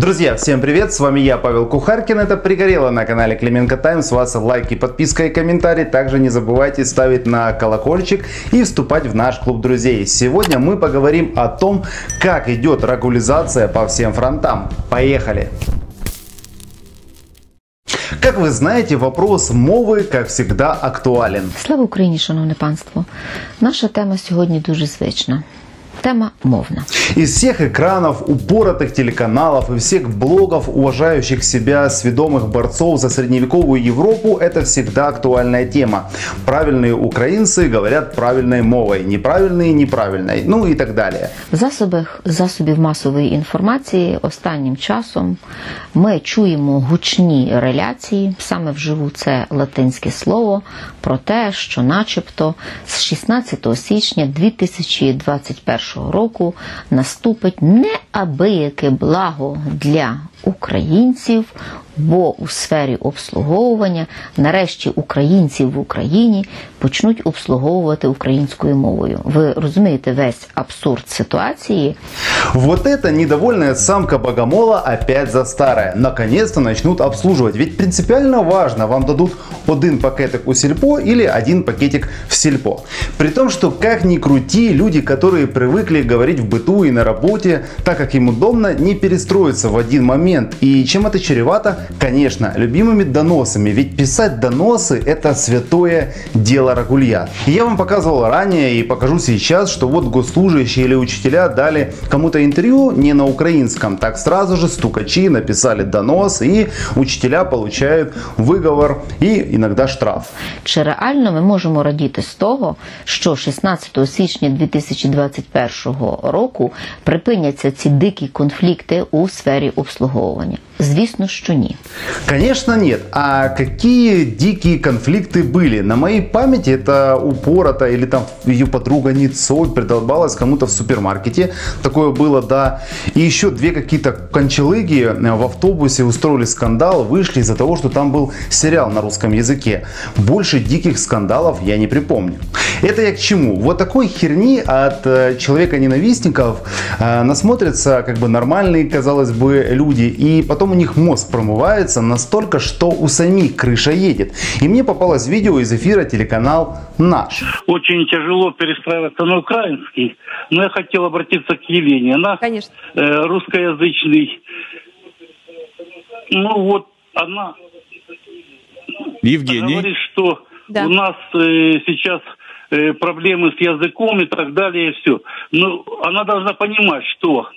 Друзья, всем привет, с вами я, Павел Кухаркин, это «Пригорело» на канале Клименко Тайм, с вас лайки, подписка и комментарий, также не забывайте ставить на колокольчик и вступать в наш клуб друзей. Сегодня мы поговорим о том, как идет регулизация по всем фронтам. Поехали! Как вы знаете, вопрос мови, как всегда, актуален. Слава Україні, шановне панство! Наша тема сьогодні дуже звична. Тема мовна. Из всех экранов, упоротых телеканалов и всех блогов, уважающих себя сведомых борцов за средневековую Европу, это всегда актуальная тема. Правильные украинцы говорят правильной мовой, неправильные неправильной, ну и так далее. В засобах засобів масової інформації останнім часом ми чуємо гучні реляції, саме вживу це латинське слово, про те, що начебто з 16 січня 2021 року наступить неабияке благо для українців, бо у сфері обслуговування нарешті українців в Україні почнуть обслуговувати українською мовою. Ви розумієте весь абсурд ситуації. Вот эта недовольная самка богомола опять за старое. Наконец-то начнут обслуживать. Ведь принципиально важно, вам дадут один пакетик у сельпо или один пакетик в сельпо. При том, что как ни крути, люди, которые привыкли говорить в быту и на работе, так как им удобно, не перестроятся в один момент. И чем это чревато? Конечно, любимыми доносами. Ведь писать доносы это святое дело рагулья. И я вам показывал ранее и покажу сейчас, что вот госслужащие или учителя дали кому-то интервью не на украинском. Так сразу же стукачи написали донос и учителя получают выговор и иногда штраф. Чи реально ми можемо радіти з того, що 16 січня 2021 року припиняться ці дикі конфлікти у сфері обслуговування? Звісно, що ні. Конечно нет. А какие дикие конфликты были? На моей памяти это упорото или там ее подруга Ницой придолбалась кому-то в супермаркете. Такое было, да. И еще две какие-то кончелыги в автобусе устроили скандал, вышли из-за того, что там был сериал на русском языке. Больше диких скандалов я не припомню. Это я к чему? Вот такой херни от э, человека-ненавистников э, насмотрятся как бы нормальные, казалось бы, люди. И потом у них мозг промывается настолько, что у самих крыша едет. И мне попалось видео из эфира телеканал «Наш». очень тяжело перестраиваться на украинский. Но я хотел обратиться к Елене. Она Конечно. э, русскоязычный. Ну вот она Евгений. говорит, что Да. у нас э, сейчас э, проблемы с языком и так далее, и все. Но она должна понимать, что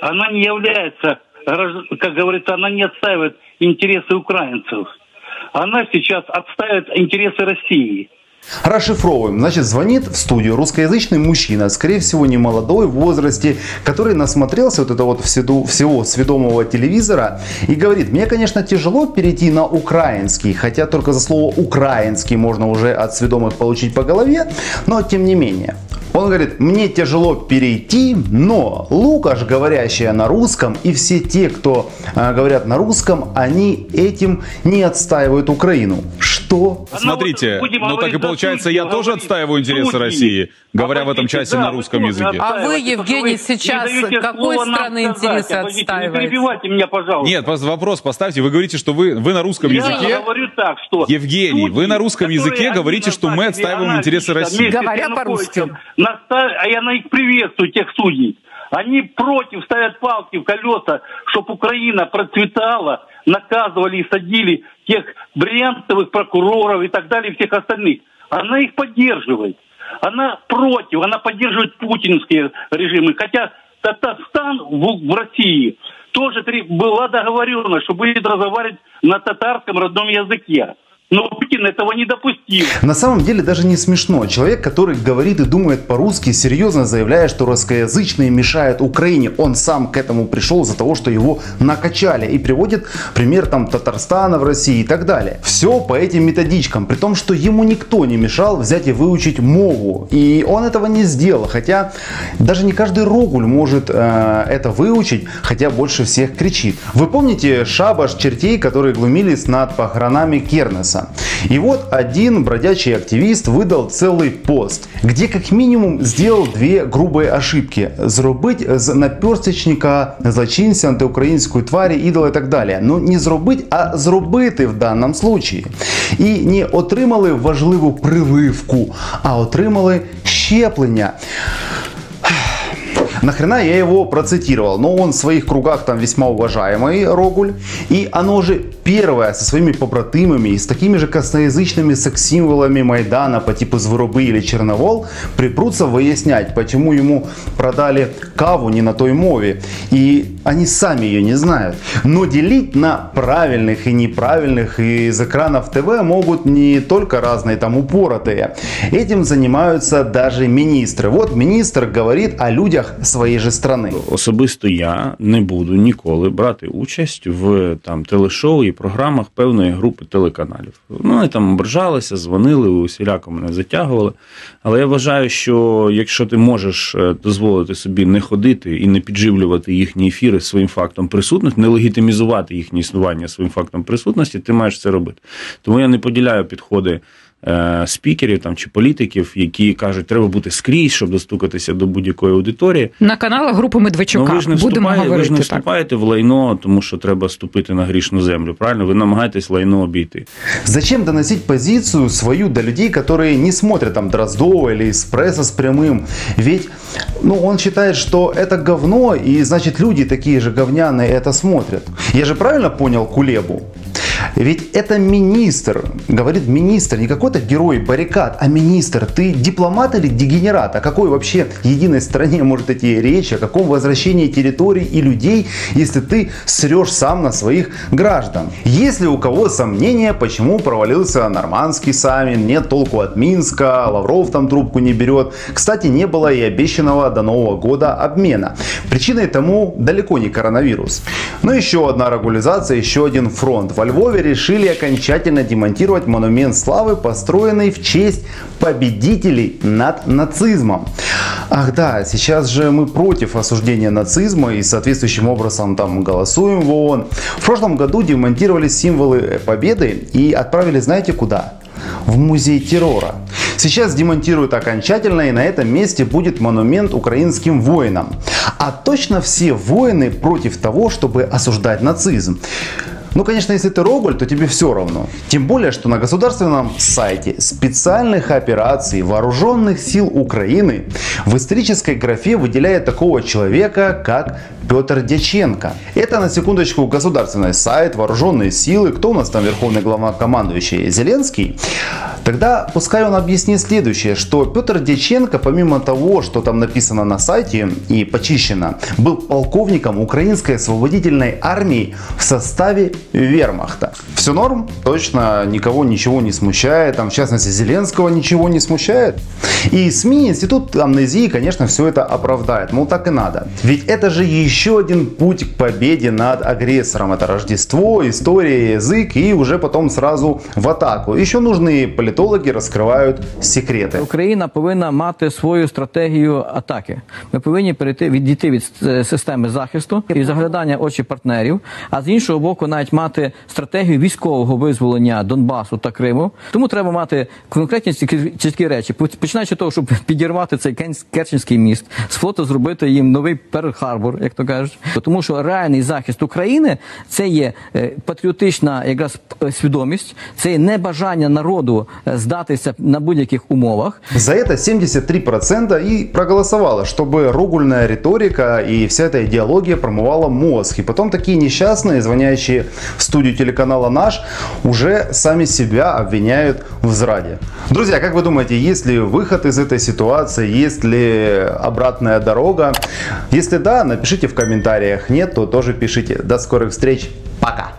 она не является, как говорится, она не отстаивает интересы украинцев. Она сейчас отстаивает интересы России. Расшифровываем. Значит, звонит в студию русскоязычный мужчина, скорее всего, не молодой в возрасте, который насмотрелся вот это вот всего, всего сведомого телевизора и говорит, мне, конечно, тяжело перейти на украинский, хотя только за слово украинский можно уже от сведомых получить по голове, но тем не менее. Он говорит, мне тяжело перейти, но Лукаш, говорящая на русском, и все те, кто э, говорят на русском, они этим не отстаивают Украину. Что? Она Смотрите, ну так и получается, я тоже отстаиваю интересы. России, говоря в этом часе да, на русском языке. А вы, Евгений, сейчас какой страны интересы Обойдите, отстаиваете? Не перебивайте меня, пожалуйста. Нет, просто вопрос поставьте. Вы говорите, что вы, вы на русском Я языке. говорю так, что... Евгений, вы на русском языке говорите, что мы отстаиваем интересы России. Говоря по-русски. А я на их приветствую, тех судей. Они против ставят палки в колеса, чтобы Украина процветала, наказывали и садили тех брянцевых прокуроров и так далее, и всех остальных. Она их поддерживает. Она против, она поддерживает путинские режимы. Хотя Татарстан в, в России тоже три- была договоренность, что будет разговаривать на татарском родном языке. Но Путин этого не допустил. На самом деле даже не смешно. Человек, который говорит и думает по-русски, серьезно заявляет, что русскоязычные мешают Украине. Он сам к этому пришел из-за того, что его накачали. И приводит пример там Татарстана в России и так далее. Все по этим методичкам. При том, что ему никто не мешал взять и выучить мову. И он этого не сделал. Хотя даже не каждый рогуль может э, это выучить, хотя больше всех кричит. Вы помните шабаш чертей, которые глумились над похоронами Кернеса? Вильнюса. И вот один бродячий активист выдал целый пост, где как минимум сделал две грубые ошибки. Зробить з наперстечника злочинця, антиукраїнської тварі, ідола і так далі. Ну не зробить, а зробити в даному случаї. І не отримали важливу прививку, а отримали щеплення. Нахрена я его процитировал? Но он в своих кругах там весьма уважаемый Рогуль. И оно же первое со своими побратимами и с такими же косноязычными секс-символами Майдана по типу Зверобы или Черновол припрутся выяснять, почему ему продали каву не на той мове. И они сами ее не знают. Но делить на правильных и неправильных из экранов ТВ могут не только разные там упоротые. Этим занимаются даже министры. Вот министр говорит о людях своєї же страни. Особисто я не буду ніколи брати участь в там телешоу і програмах певної групи телеканалів. Ну, вони там ображалися, дзвонили, усіляко мене затягували. Але я вважаю, що якщо ти можеш е, дозволити собі не ходити і не підживлювати їхні ефіри своїм фактом присутності, не легітимізувати їхнє існування своїм фактом присутності, ти маєш це робити. Тому я не поділяю підходи е, спікерів там чи політиків, які кажуть, треба бути скрізь, щоб достукатися до будь-якої аудиторії. На каналах групи Медведчука Ну, ви ж не будемо вступаєте, ви говорити ж не так. вступаєте в лайно, тому що треба ступити на грішну землю. Правильно? Ви намагаєтесь лайно обійти. Зачем доносить позицию свою до людей, которые не смотрят там Дроздова или Эспрессо с прямым? Ведь ну, он считает, что это говно, и значит люди такие же говняные это смотрят. Я же правильно понял Кулебу? Ведь это министр, говорит министр, не какой-то герой баррикад, а министр. Ты дипломат или дегенерат? О какой вообще единой стране может идти речь? О каком возвращении территорий и людей, если ты срешь сам на своих граждан? Если у кого сомнения, почему провалился нормандский саммит, нет толку от Минска, Лавров там трубку не берет. Кстати, не было и обещанного до Нового года обмена. Причиной тому далеко не коронавирус. Но еще одна регуляризация, еще один фронт. Во Львове решили окончательно демонтировать монумент славы, построенный в честь победителей над нацизмом. Ах да, сейчас же мы против осуждения нацизма и соответствующим образом там голосуем в ООН. В прошлом году демонтировали символы победы и отправили знаете куда? в музей террора. Сейчас демонтируют окончательно и на этом месте будет монумент украинским воинам. А точно все воины против того, чтобы осуждать нацизм. Ну, конечно, если ты Роголь, то тебе все равно. Тем более, что на государственном сайте специальных операций вооруженных сил Украины в исторической графе выделяет такого человека, как Петр Дяченко. Это, на секундочку, государственный сайт, вооруженные силы. Кто у нас там верховный главнокомандующий? Зеленский? Тогда пускай он объяснит следующее, что Петр Дяченко, помимо того, что там написано на сайте и почищено, был полковником Украинской освободительной армии в составе вермахта. Все норм? Точно никого ничего не смущает, там в частности Зеленского ничего не смущает. И СМИ, Институт амнезии, конечно, все это оправдает. Мол, так и надо. Ведь это же еще один путь к победе над агрессором. Это Рождество, история, язык и уже потом сразу в атаку. Еще нужные политологи раскрывают секреты. Україна повинна мати свою стратегію атаки. Ми повинні перейти відійти від е, системи захисту і заглядання очі партнерів, а з іншого боку, навіть мати стратегію військового визволення Донбасу та Криму. Тому треба мати конкретні чіткі- чіткі речі. Починаючи з того, щоб підірвати цей Кенс- Керченський міст, з флоту зробити їм новий Перл-Харбор, як то кажуть. Тому що реальний захист України це є е, патріотична якраз е, свідомість, це є небажання народу е, здатися на будь-яких умовах. За это 73% и проголосовало, чтобы ругульная риторика и вся эта идеология промывала мозг. И потом такие несчастные, звонящие в студию телеканала «Наш», уже сами себя обвиняют в зраде. Друзья, как вы думаете, есть ли выход из этой ситуации? Есть ли обратная дорога? Если да, напишите в комментариях. Нет, то тоже пишите. До скорых встреч. Пока.